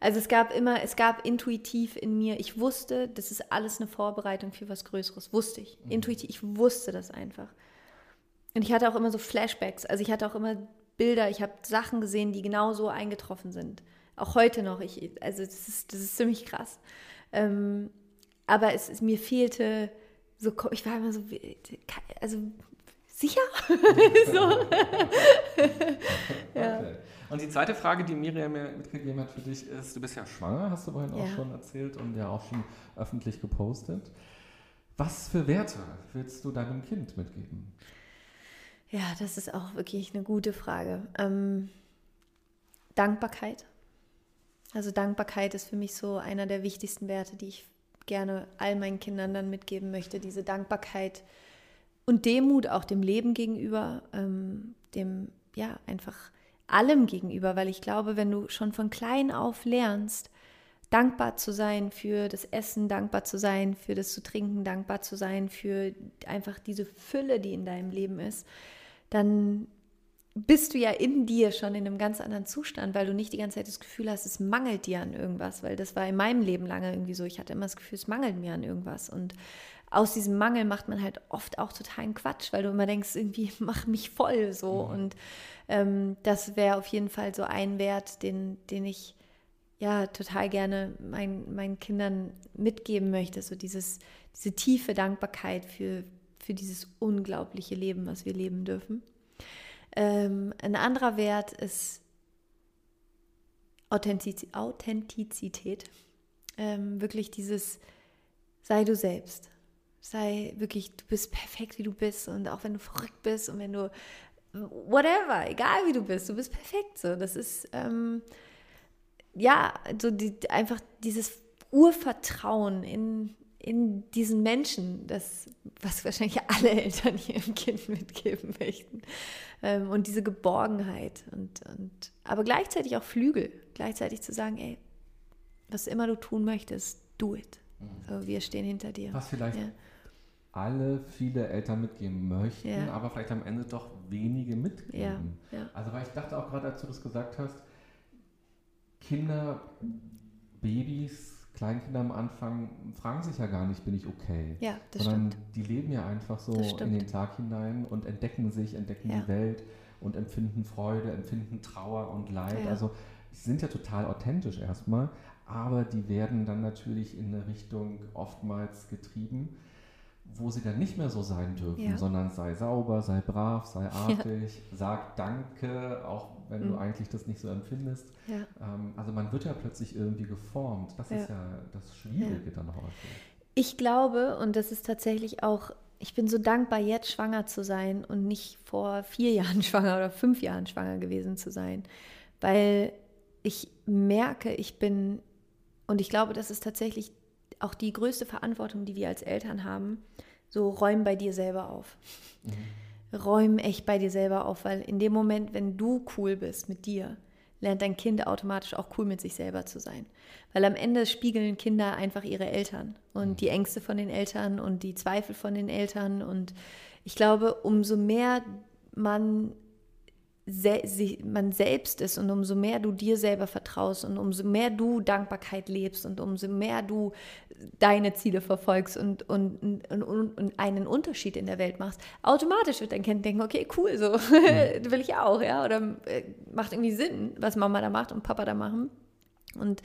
Also es gab immer, es gab intuitiv in mir, ich wusste, das ist alles eine Vorbereitung für was Größeres. Wusste ich. Mhm. Intuitiv, ich wusste das einfach. Und ich hatte auch immer so Flashbacks. Also ich hatte auch immer Bilder, ich habe Sachen gesehen, die genau so eingetroffen sind. Auch heute noch. Ich, also das ist, das ist ziemlich krass. Ähm, aber es, es, mir fehlte so, ich war immer so, also sicher? so. ja. okay. Und die zweite Frage, die Miriam mir mitgegeben hat für dich, ist, du bist ja schwanger, hast du vorhin ja. auch schon erzählt und ja auch schon öffentlich gepostet. Was für Werte willst du deinem Kind mitgeben? Ja, das ist auch wirklich eine gute Frage. Ähm, Dankbarkeit. Also Dankbarkeit ist für mich so einer der wichtigsten Werte, die ich gerne all meinen Kindern dann mitgeben möchte. Diese Dankbarkeit und Demut auch dem Leben gegenüber, ähm, dem, ja, einfach allem gegenüber, weil ich glaube, wenn du schon von klein auf lernst, dankbar zu sein für das Essen, dankbar zu sein für das zu trinken, dankbar zu sein für einfach diese Fülle, die in deinem Leben ist, dann bist du ja in dir schon in einem ganz anderen Zustand, weil du nicht die ganze Zeit das Gefühl hast, es mangelt dir an irgendwas, weil das war in meinem Leben lange irgendwie so. Ich hatte immer das Gefühl, es mangelt mir an irgendwas. Und aus diesem Mangel macht man halt oft auch totalen Quatsch, weil du immer denkst, irgendwie mach mich voll so. Mhm. Und ähm, das wäre auf jeden Fall so ein Wert, den, den ich ja total gerne mein, meinen Kindern mitgeben möchte. So dieses, diese tiefe Dankbarkeit für, für dieses unglaubliche Leben, was wir leben dürfen. Ähm, ein anderer Wert ist Authentiz Authentizität. Ähm, wirklich dieses, sei du selbst. Sei wirklich, du bist perfekt, wie du bist. Und auch wenn du verrückt bist und wenn du, whatever, egal wie du bist, du bist perfekt. So, das ist, ähm, ja, so die, einfach dieses Urvertrauen in, in diesen Menschen, das, was wahrscheinlich alle Eltern ihrem Kind mitgeben möchten. Ähm, und diese Geborgenheit und, und aber gleichzeitig auch Flügel, gleichzeitig zu sagen, ey, was immer du tun möchtest, do it. Mhm. So, wir stehen hinter dir. Was vielleicht ja. Alle, viele Eltern mitgeben möchten, ja. aber vielleicht am Ende doch wenige mitgeben. Ja. Also weil ich dachte auch gerade, als du das gesagt hast, Kinder, Babys, Kleinkinder am Anfang fragen sich ja gar nicht, bin ich okay? Ja, das Sondern stimmt. die leben ja einfach so in den Tag hinein und entdecken sich, entdecken ja. die Welt und empfinden Freude, empfinden Trauer und Leid. Ja. Also sie sind ja total authentisch erstmal, aber die werden dann natürlich in eine Richtung oftmals getrieben, wo sie dann nicht mehr so sein dürfen, ja. sondern sei sauber, sei brav, sei artig, sag Danke, auch wenn mhm. du eigentlich das nicht so empfindest. Ja. Ähm, also man wird ja plötzlich irgendwie geformt. Das ja. ist ja das Schwierige dann häufig. Ich glaube, und das ist tatsächlich auch, ich bin so dankbar, jetzt schwanger zu sein und nicht vor vier Jahren schwanger oder fünf Jahren schwanger gewesen zu sein. Weil ich merke, ich bin, und ich glaube, das ist tatsächlich auch die größte Verantwortung, die wir als Eltern haben, so räum bei dir selber auf. Mhm räum echt bei dir selber auf, weil in dem Moment, wenn du cool bist mit dir, lernt dein Kind automatisch auch cool mit sich selber zu sein. Weil am Ende spiegeln Kinder einfach ihre Eltern und mhm. die Ängste von den Eltern und die Zweifel von den Eltern. Und ich glaube, umso mehr man man selbst ist und umso mehr du dir selber vertraust und umso mehr du Dankbarkeit lebst und umso mehr du deine Ziele verfolgst und, und, und, und einen Unterschied in der Welt machst, automatisch wird dein Kind denken, okay, cool, so mhm. will ich auch, ja, oder äh, macht irgendwie Sinn, was Mama da macht und Papa da machen. Und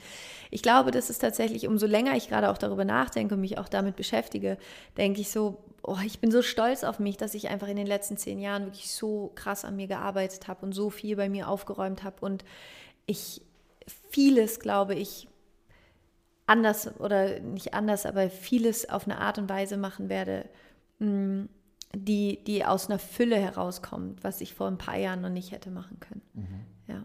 ich glaube, das ist tatsächlich, umso länger ich gerade auch darüber nachdenke und mich auch damit beschäftige, denke ich so, oh, ich bin so stolz auf mich, dass ich einfach in den letzten zehn Jahren wirklich so krass an mir gearbeitet habe und so viel bei mir aufgeräumt habe. Und ich vieles, glaube ich, anders oder nicht anders, aber vieles auf eine Art und Weise machen werde, mm, die, die aus einer Fülle herauskommt, was ich vor ein paar Jahren noch nicht hätte machen können. Mhm. Ja.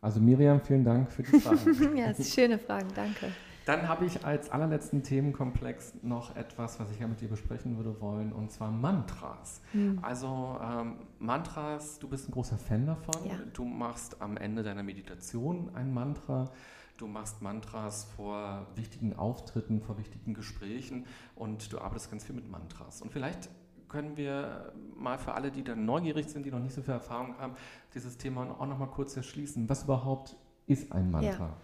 Also Miriam, vielen Dank für die Fragen. ja, das sind schöne Fragen, danke. Dann habe ich als allerletzten Themenkomplex noch etwas, was ich ja mit dir besprechen würde wollen, und zwar Mantras. Mhm. Also ähm, Mantras, du bist ein großer Fan davon. Ja. Du machst am Ende deiner Meditation ein Mantra. Du machst Mantras vor wichtigen Auftritten, vor wichtigen Gesprächen und du arbeitest ganz viel mit Mantras. Und vielleicht können wir mal für alle, die dann neugierig sind, die noch nicht so viel Erfahrung haben, dieses Thema auch noch mal kurz erschließen. Was überhaupt ist ein Mantra? Ja.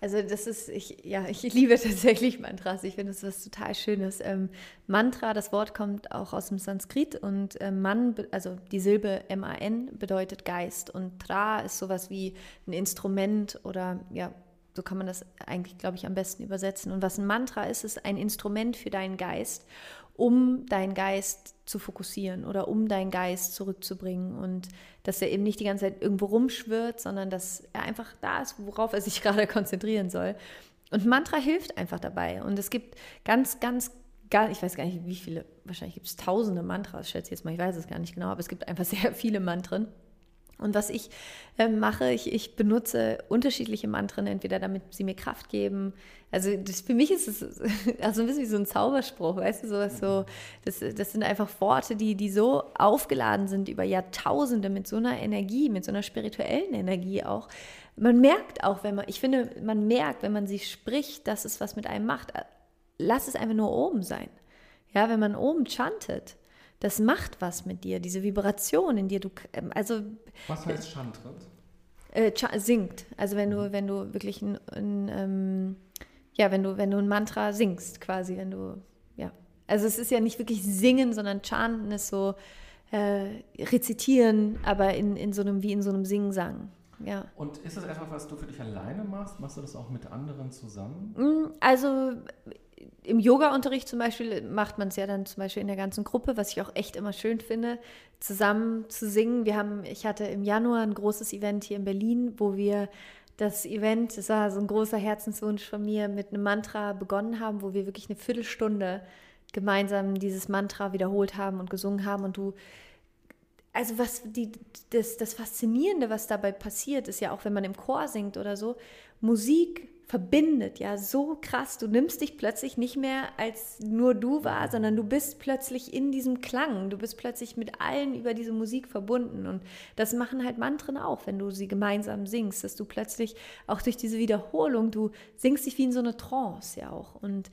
Also das ist, ich, ja, ich liebe tatsächlich Mantras. Ich finde das was total Schönes. Ähm, Mantra, das Wort kommt auch aus dem Sanskrit und äh, Man, also die Silbe M-A-N bedeutet Geist und Tra ist sowas wie ein Instrument oder ja, so kann man das eigentlich, glaube ich, am besten übersetzen. Und was ein Mantra ist, ist ein Instrument für deinen Geist um deinen Geist zu fokussieren oder um deinen Geist zurückzubringen und dass er eben nicht die ganze Zeit irgendwo rumschwirrt, sondern dass er einfach da ist, worauf er sich gerade konzentrieren soll. Und Mantra hilft einfach dabei. Und es gibt ganz, ganz, gar, ich weiß gar nicht, wie viele, wahrscheinlich gibt es tausende Mantras, schätze ich jetzt mal, ich weiß es gar nicht genau, aber es gibt einfach sehr viele Mantren. Und was ich äh, mache, ich, ich benutze unterschiedliche Mantren, entweder damit sie mir Kraft geben. Also das, für mich ist es also ein bisschen wie so ein Zauberspruch, weißt du, sowas so. Das, das sind einfach Worte, die, die so aufgeladen sind über Jahrtausende mit so einer Energie, mit so einer spirituellen Energie auch. Man merkt auch, wenn man, ich finde, man merkt, wenn man sie spricht, dass es was mit einem macht. Lass es einfach nur oben sein. Ja, wenn man oben chantet, das macht was mit dir, diese Vibration in dir. Du, ähm, also, was heißt Chantrit? Äh, singt. Also wenn du, wenn du wirklich ein, ein ähm, ja, wenn du, wenn du ein Mantra singst, quasi, wenn du, ja. Also es ist ja nicht wirklich singen, sondern chanten ist so äh, rezitieren, aber in, in so einem, wie in so einem Singsang. Ja. Und ist das etwas, was du für dich alleine machst? Machst du das auch mit anderen zusammen? Mm, also im Yoga-Unterricht zum Beispiel macht man es ja dann zum Beispiel in der ganzen Gruppe, was ich auch echt immer schön finde, zusammen zu singen. Wir haben, ich hatte im Januar ein großes Event hier in Berlin, wo wir das Event, das war so ein großer Herzenswunsch von mir, mit einem Mantra begonnen haben, wo wir wirklich eine Viertelstunde gemeinsam dieses Mantra wiederholt haben und gesungen haben. Und du, also was die, das, das Faszinierende, was dabei passiert, ist ja auch, wenn man im Chor singt oder so, Musik verbindet ja so krass. Du nimmst dich plötzlich nicht mehr als nur du wahr, sondern du bist plötzlich in diesem Klang. Du bist plötzlich mit allen über diese Musik verbunden. Und das machen halt Mantren auch, wenn du sie gemeinsam singst, dass du plötzlich auch durch diese Wiederholung, du singst dich wie in so eine Trance ja auch. Und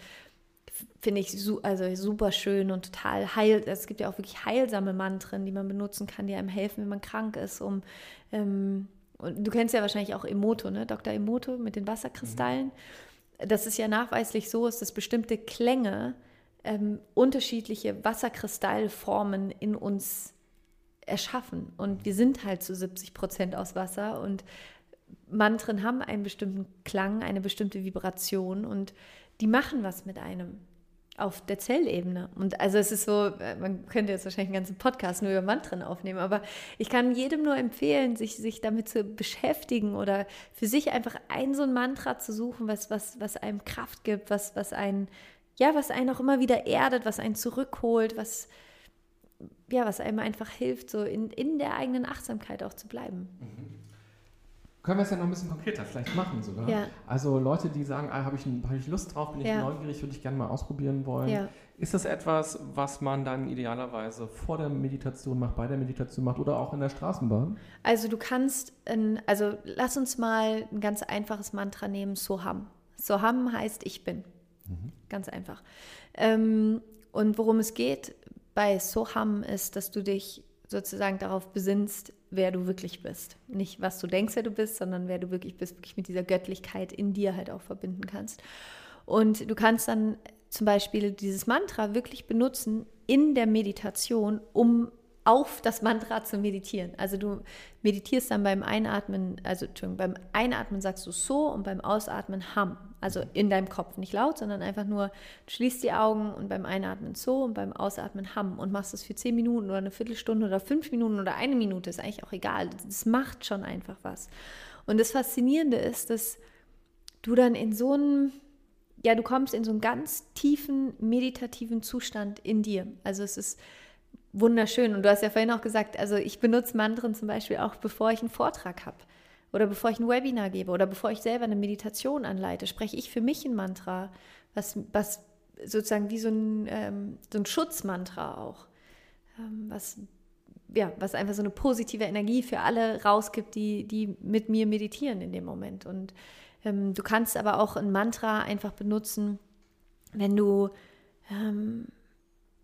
finde ich su also super schön und total heil. Es gibt ja auch wirklich heilsame Mantren, die man benutzen kann, die einem helfen, wenn man krank ist, um ähm, und du kennst ja wahrscheinlich auch Emoto, ne? Dr. Emoto mit den Wasserkristallen. Mhm. Das ist ja nachweislich so, ist, dass bestimmte Klänge ähm, unterschiedliche Wasserkristallformen in uns erschaffen. Und wir sind halt zu 70 Prozent aus Wasser und Mantren haben einen bestimmten Klang, eine bestimmte Vibration und die machen was mit einem auf der Zellebene. Und also es ist so, äh, man könnte jetzt wahrscheinlich einen ganzen Podcast nur über Mantren aufnehmen, aber ich kann jedem nur empfehlen, sich, sich damit zu beschäftigen oder für sich einfach ein so ein Mantra zu suchen, was, was, was einem Kraft gibt, was, was einen, ja, was einen auch immer wieder erdet, was einen zurückholt, was, ja, was einem einfach hilft, so in, in der eigenen Achtsamkeit auch zu bleiben. Mhm. Können wir es ja noch ein bisschen konkreter vielleicht machen sogar. Ja. Also Leute, die sagen, ah, habe ich, hab ich Lust drauf, bin ich ja. neugierig, würde ich gerne mal ausprobieren wollen. Ja. Ist das etwas, was man dann idealerweise vor der Meditation macht, bei der Meditation macht oder auch in der Straßenbahn? Also du kannst, also lass uns mal ein ganz einfaches Mantra nehmen, Soham. Soham heißt ich bin. Mhm. Ganz einfach. Ähm, und worum es geht bei Soham ist, dass du dich sozusagen darauf besinnst, wer du wirklich bist. Nicht, was du denkst, wer du bist, sondern wer du wirklich bist, wirklich mit dieser Göttlichkeit in dir halt auch verbinden kannst. Und du kannst dann zum Beispiel dieses Mantra wirklich benutzen in der Meditation, um auf das Mantra zu meditieren. Also du meditierst dann beim Einatmen, also beim Einatmen sagst du so und beim Ausatmen ham. Also in deinem Kopf, nicht laut, sondern einfach nur, du schließt die Augen und beim Einatmen so und beim Ausatmen ham und machst es für zehn Minuten oder eine Viertelstunde oder fünf Minuten oder eine Minute, ist eigentlich auch egal. Das macht schon einfach was. Und das Faszinierende ist, dass du dann in so einem, ja, du kommst in so einen ganz tiefen meditativen Zustand in dir. Also es ist wunderschön. Und du hast ja vorhin auch gesagt, also ich benutze Mantren zum Beispiel auch, bevor ich einen Vortrag habe oder bevor ich ein Webinar gebe oder bevor ich selber eine Meditation anleite, spreche ich für mich ein Mantra, was, was sozusagen wie so ein, ähm, so ein Schutzmantra auch, ähm, was, ja, was einfach so eine positive Energie für alle rausgibt, die, die mit mir meditieren in dem Moment. Und ähm, du kannst aber auch ein Mantra einfach benutzen, wenn du ähm,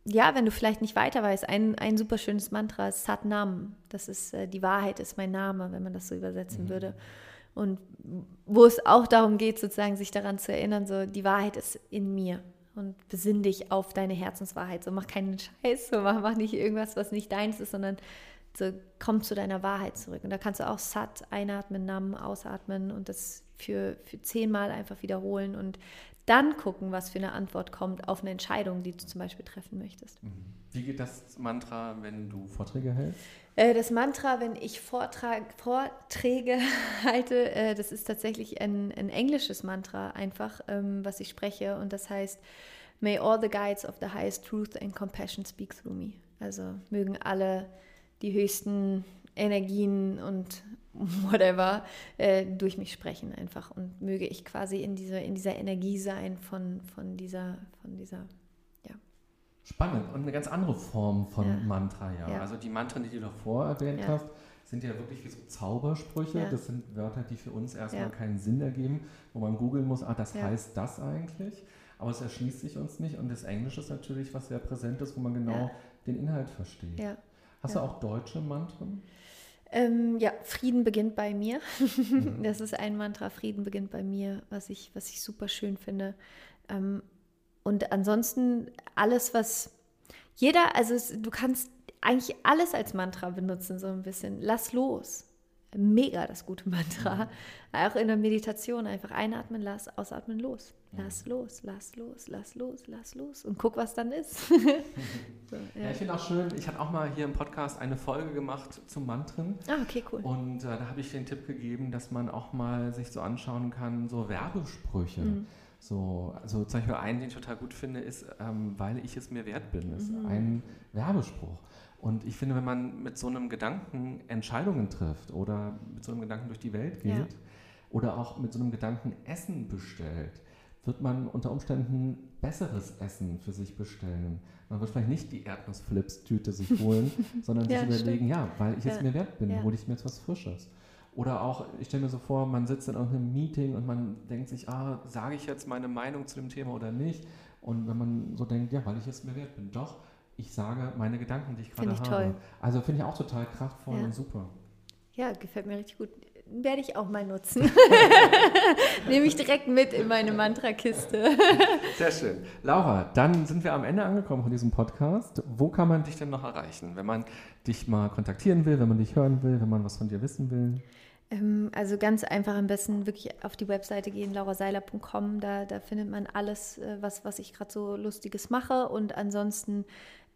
ja, wenn du vielleicht nicht weiter weißt, ein, ein super schönes Mantra ist Satnam. Das ist, äh, die Wahrheit ist mein Name, wenn man das so übersetzen mhm. würde. Und wo es auch darum geht, sozusagen sich daran zu erinnern, so die Wahrheit ist in mir und besinn dich auf deine Herzenswahrheit. So mach keinen Scheiß, so mach, mach nicht irgendwas, was nicht deins ist, sondern so komm zu deiner Wahrheit zurück. Und da kannst du auch Sat einatmen, Nam ausatmen und das für, für zehnmal einfach wiederholen. Und dann gucken, was für eine Antwort kommt auf eine Entscheidung, die du zum Beispiel treffen möchtest. Mhm. Wie geht das Mantra, wenn du Vorträge hältst? Äh, das Mantra, wenn ich Vortrag, Vorträge halte, äh, das ist tatsächlich ein, ein englisches Mantra einfach, ähm, was ich spreche. Und das heißt, May all the guides of the highest truth and compassion speak through me. Also mögen alle die höchsten Energien und whatever äh, durch mich sprechen einfach und möge ich quasi in dieser, in dieser Energie sein von, von dieser, von dieser, ja. Spannend und eine ganz andere Form von ja. Mantra, ja. ja. Also die Mantren, die du davor erwähnt ja. hast, sind ja wirklich wie so Zaubersprüche. Das sind Wörter, die für uns erstmal keinen Sinn ergeben, wo man googeln muss, ah, das heißt das eigentlich. Aber es erschließt sich uns nicht und das Englische ist natürlich was sehr präsent ist, wo man genau den Inhalt versteht. Hast du auch deutsche Mantren? Ähm, ja, Frieden beginnt bei mir. Mhm. Das ist ein Mantra, Frieden beginnt bei mir, was ich, was ich super schön finde. Ähm, und ansonsten alles, was jeder, also es, du kannst eigentlich alles als Mantra benutzen, so ein bisschen. Lass los mega das gute Mantra. Mhm. Auch in der Meditation einfach einatmen, lass, ausatmen, los. Lass mhm. los, lass los, lass los, lass los. Und guck, was dann ist. so, ja. ja. ich finde auch schön, ich habe auch mal hier im Podcast eine Folge gemacht zum Mantren. Ah, okay, cool. Und äh, da habe ich den Tipp gegeben, dass man auch mal sich so anschauen kann, so Werbesprüche. Mhm. So, also zum Beispiel einen, den ich total gut finde, ist, ähm, weil ich es mir wert bin, ist mhm. ein Werbespruch. Und ich finde, wenn man mit so einem Gedanken Entscheidungen trifft oder mit so einem Gedanken durch die Welt geht ja. oder auch mit so einem Gedanken Essen bestellt, wird man unter Umständen besseres Essen für sich bestellen. Man wird vielleicht nicht die Erdnussflips-Tüte sich holen, sondern ja, sich überlegen, stimmt. ja, weil ich ja. es mir wert bin, hole ich mir jetzt was Frisches. Oder auch, ich stelle mir so vor, man sitzt in irgendeinem Meeting und man denkt sich, ah, sage ich jetzt meine Meinung zu dem Thema oder nicht? Und wenn man so denkt, ja, weil ich es mir wert bin, doch, ich sage meine Gedanken, die ich gerade habe. Toll. Also finde ich auch total kraftvoll ja. und super. Ja, gefällt mir richtig gut. Werde ich auch mal nutzen. Nehme ich direkt mit in meine Mantra-Kiste. Sehr schön. Laura, dann sind wir am Ende angekommen von diesem Podcast. Wo kann man dich denn noch erreichen, wenn man dich mal kontaktieren will, wenn man dich hören will, wenn man was von dir wissen will? Ähm, also ganz einfach am besten wirklich auf die Webseite gehen, lauraseiler.com. Da, da findet man alles, äh, was, was ich gerade so Lustiges mache. Und ansonsten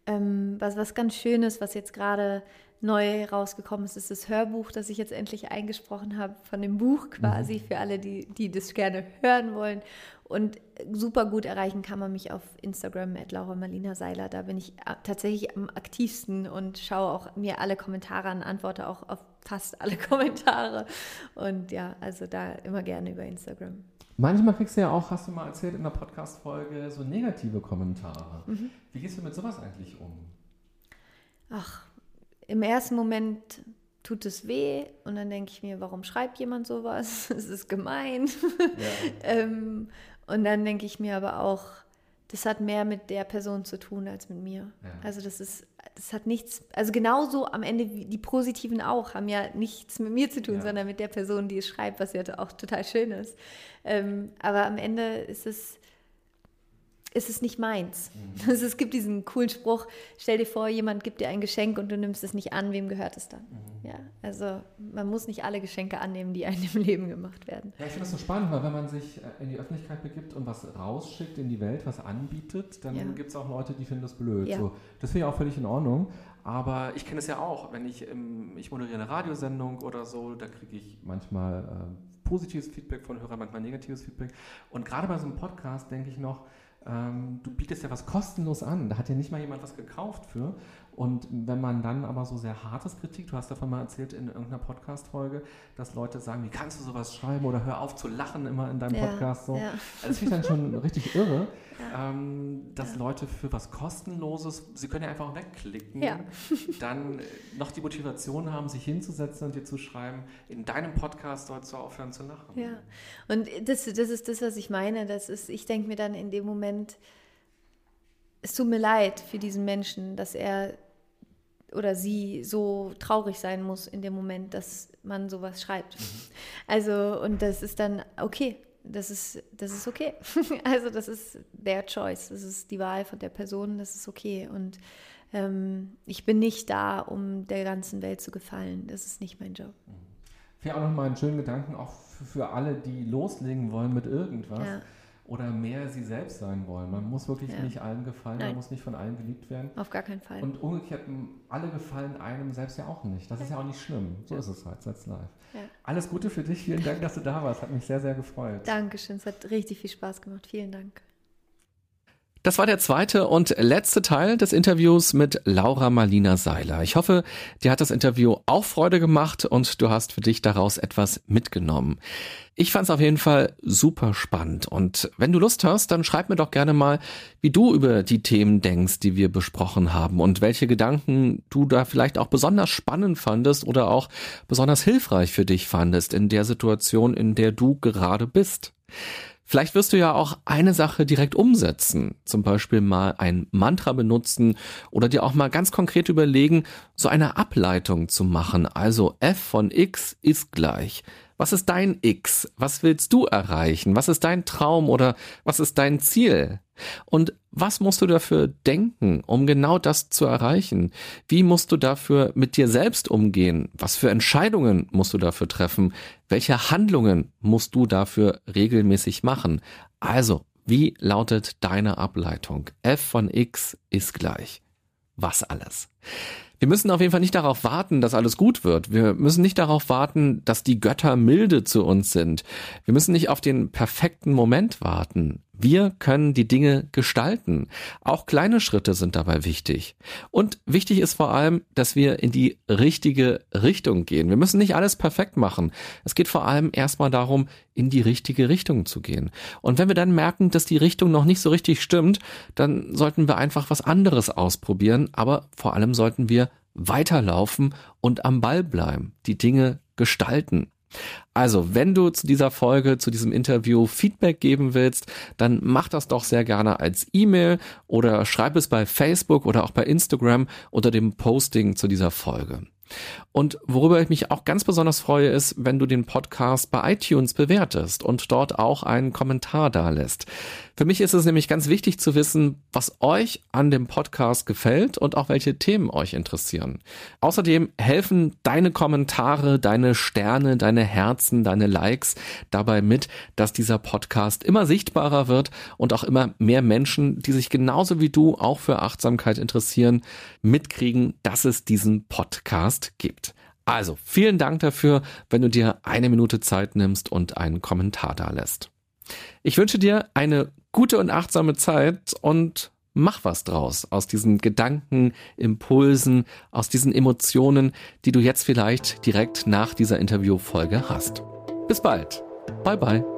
ähm, was, was ganz Schönes, was jetzt gerade neu rausgekommen ist, ist das Hörbuch, das ich jetzt endlich eingesprochen habe von dem Buch quasi mhm. für alle, die, die das gerne hören wollen. Und super gut erreichen kann man mich auf Instagram at Laura Marlina Seiler. Da bin ich äh, tatsächlich am aktivsten und schaue auch mir alle Kommentare an, antworte auch auf fast alle Kommentare. Und ja, also da immer gerne über Instagram. Manchmal kriegst du ja auch, hast du mal erzählt in der Podcast-Folge, so negative Kommentare. Mhm. Wie gehst du mit sowas eigentlich um? Ach, im ersten Moment tut es weh und dann denke ich mir, warum schreibt jemand sowas? Es ist gemein. Ja. ähm, und dann denke ich mir aber auch, das hat mehr mit der Person zu tun als mit mir. Ja. Also das ist, das hat nichts, also genauso am Ende wie die Positiven auch, haben ja nichts mit mir zu tun, ja. sondern mit der Person, die es schreibt, was ja auch total schön ist. Ähm, aber am Ende ist es, ist es nicht meins. Mhm. Also es gibt diesen coolen Spruch, stell dir vor, jemand gibt dir ein Geschenk und du nimmst es nicht an, wem gehört es dann? Mhm. Ja, also man muss nicht alle Geschenke annehmen, die einem im Leben gemacht werden. Ja, ich finde das so spannend, weil wenn man sich äh, in die Öffentlichkeit begibt und was rausschickt in die Welt, was anbietet, dann ja. gibt es auch Leute, die finden das blöd. Ja. So, das finde ich auch völlig in Ordnung. Aber ich kenne es ja auch, wenn ich, im, ich moderiere eine Radiosendung oder so, da kriege ich manchmal äh, positives Feedback von Hörern, manchmal negatives Feedback. Und gerade bei so einem Podcast denke ich noch, ähm, du bietest ja was kostenlos an. Da hat ja nicht mal jemand was gekauft für. Und wenn man dann aber so sehr hartes Kritik, du hast davon mal erzählt in irgendeiner Podcast-Folge, dass Leute sagen, wie kannst du sowas schreiben oder hör auf zu lachen immer in deinem ja, Podcast. So. Ja. Also das finde ich dann schon richtig irre, ja. ähm, dass Leute für was Kostenloses, sie können ja einfach wegklicken, dann noch die Motivation haben, sich hinzusetzen und dir zu schreiben, in deinem Podcast sollst du aufhören zu lachen. Ja, und das, das ist das, was ich meine. Das ist, ich denke mir dann in dem Moment, es tut mir leid für diesen Menschen, dass er oder sie so traurig sein muss in dem Moment, dass man sowas schreibt. Mhm. Also, und das ist dann okay. Das ist, das ist okay. also, das ist their choice. Das ist die Wahl von der Person. Das ist okay. Und ähm, ich bin nicht da, um der ganzen Welt zu gefallen. Das ist nicht mein Job. Mhm. Ich auch noch mal einen schönen Gedanken, auch für alle, die loslegen wollen mit irgendwas. Ja oder mehr sie selbst sein wollen. Man muss wirklich ja. nicht allen gefallen, Nein. man muss nicht von allen geliebt werden. Auf gar keinen Fall. Und umgekehrt, alle gefallen einem selbst ja auch nicht. Das ja. ist ja auch nicht schlimm. So ja. ist es halt, that's live. Alles Gute für dich, vielen Dank, dass du da warst. Hat mich sehr, sehr gefreut. Dankeschön, es hat richtig viel Spaß gemacht. Vielen Dank. Das war der zweite und letzte Teil des Interviews mit Laura Marlina Seiler. Ich hoffe, dir hat das Interview auch Freude gemacht und du hast für dich daraus etwas mitgenommen. Ich fand es auf jeden Fall super spannend und wenn du Lust hast, dann schreib mir doch gerne mal, wie du über die Themen denkst, die wir besprochen haben und welche Gedanken du da vielleicht auch besonders spannend fandest oder auch besonders hilfreich für dich fandest in der Situation, in der du gerade bist. Vielleicht wirst du ja auch eine Sache direkt umsetzen, zum Beispiel mal ein Mantra benutzen oder dir auch mal ganz konkret überlegen, so eine Ableitung zu machen. Also f von x ist gleich was ist dein X? Was willst du erreichen? Was ist dein Traum oder was ist dein Ziel? Und was musst du dafür denken, um genau das zu erreichen? Wie musst du dafür mit dir selbst umgehen? Was für Entscheidungen musst du dafür treffen? Welche Handlungen musst du dafür regelmäßig machen? Also, wie lautet deine Ableitung? f von x ist gleich. Was alles? Wir müssen auf jeden Fall nicht darauf warten, dass alles gut wird. Wir müssen nicht darauf warten, dass die Götter milde zu uns sind. Wir müssen nicht auf den perfekten Moment warten. Wir können die Dinge gestalten. Auch kleine Schritte sind dabei wichtig. Und wichtig ist vor allem, dass wir in die richtige Richtung gehen. Wir müssen nicht alles perfekt machen. Es geht vor allem erstmal darum, in die richtige Richtung zu gehen. Und wenn wir dann merken, dass die Richtung noch nicht so richtig stimmt, dann sollten wir einfach was anderes ausprobieren. Aber vor allem sollten wir weiterlaufen und am Ball bleiben, die Dinge gestalten. Also, wenn du zu dieser Folge, zu diesem Interview Feedback geben willst, dann mach das doch sehr gerne als E-Mail oder schreib es bei Facebook oder auch bei Instagram unter dem Posting zu dieser Folge. Und worüber ich mich auch ganz besonders freue, ist, wenn du den Podcast bei iTunes bewertest und dort auch einen Kommentar da lässt. Für mich ist es nämlich ganz wichtig zu wissen, was euch an dem Podcast gefällt und auch welche Themen euch interessieren. Außerdem helfen deine Kommentare, deine Sterne, deine Herzen, deine Likes dabei mit, dass dieser Podcast immer sichtbarer wird und auch immer mehr Menschen, die sich genauso wie du auch für Achtsamkeit interessieren, mitkriegen, dass es diesen Podcast gibt. Also, vielen Dank dafür, wenn du dir eine Minute Zeit nimmst und einen Kommentar da lässt. Ich wünsche dir eine gute und achtsame Zeit und mach was draus aus diesen Gedanken, Impulsen, aus diesen Emotionen, die du jetzt vielleicht direkt nach dieser Interviewfolge hast. Bis bald. Bye bye.